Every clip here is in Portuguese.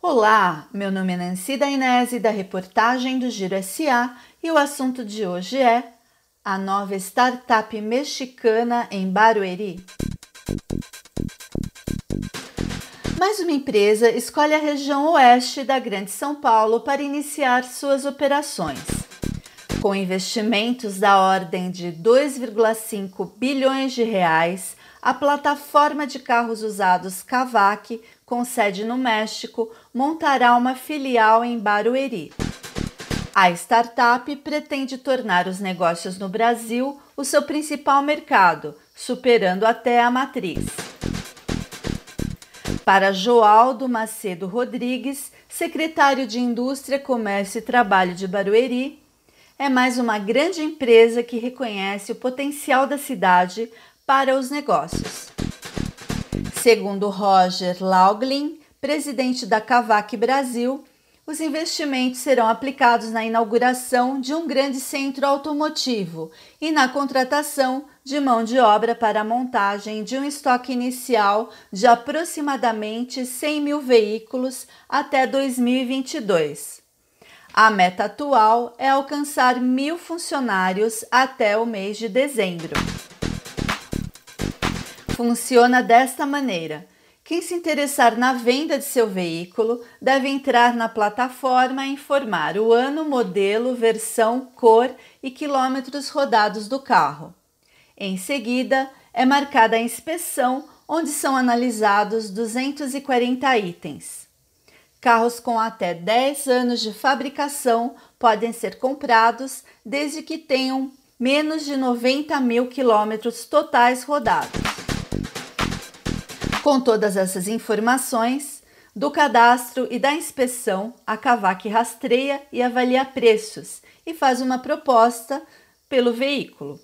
Olá, meu nome é Nancy Dainese da reportagem do Giro SA e o assunto de hoje é a nova startup mexicana em Barueri. Mais uma empresa escolhe a região oeste da Grande São Paulo para iniciar suas operações. Com investimentos da ordem de 2,5 bilhões de reais, a plataforma de carros usados Cavac, com sede no México, montará uma filial em Barueri. A startup pretende tornar os negócios no Brasil o seu principal mercado, superando até a matriz. Para Joaldo Macedo Rodrigues, secretário de Indústria, Comércio e Trabalho de Barueri, é mais uma grande empresa que reconhece o potencial da cidade para os negócios. Segundo Roger Lauglin, presidente da Cavac Brasil, os investimentos serão aplicados na inauguração de um grande centro automotivo e na contratação de mão de obra para a montagem de um estoque inicial de aproximadamente 100 mil veículos até 2022. A meta atual é alcançar mil funcionários até o mês de dezembro funciona desta maneira. Quem se interessar na venda de seu veículo deve entrar na plataforma e informar o ano, modelo, versão, cor e quilômetros rodados do carro. Em seguida, é marcada a inspeção, onde são analisados 240 itens. Carros com até 10 anos de fabricação podem ser comprados desde que tenham menos de 90 mil quilômetros totais rodados. Com todas essas informações do cadastro e da inspeção, a Cavac rastreia e avalia preços e faz uma proposta pelo veículo.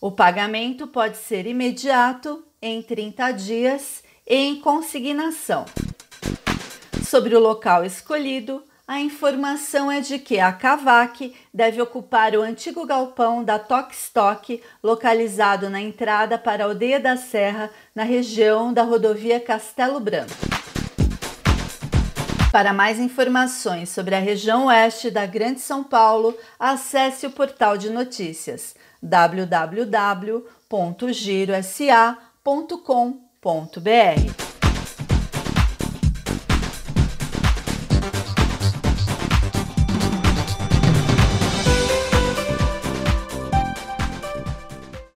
O pagamento pode ser imediato, em 30 dias e em consignação. Sobre o local escolhido, a informação é de que a Cavac deve ocupar o antigo galpão da Tokstok, localizado na entrada para a Aldeia da Serra, na região da rodovia Castelo Branco. Para mais informações sobre a região oeste da Grande São Paulo, acesse o portal de notícias www.girosa.com.br.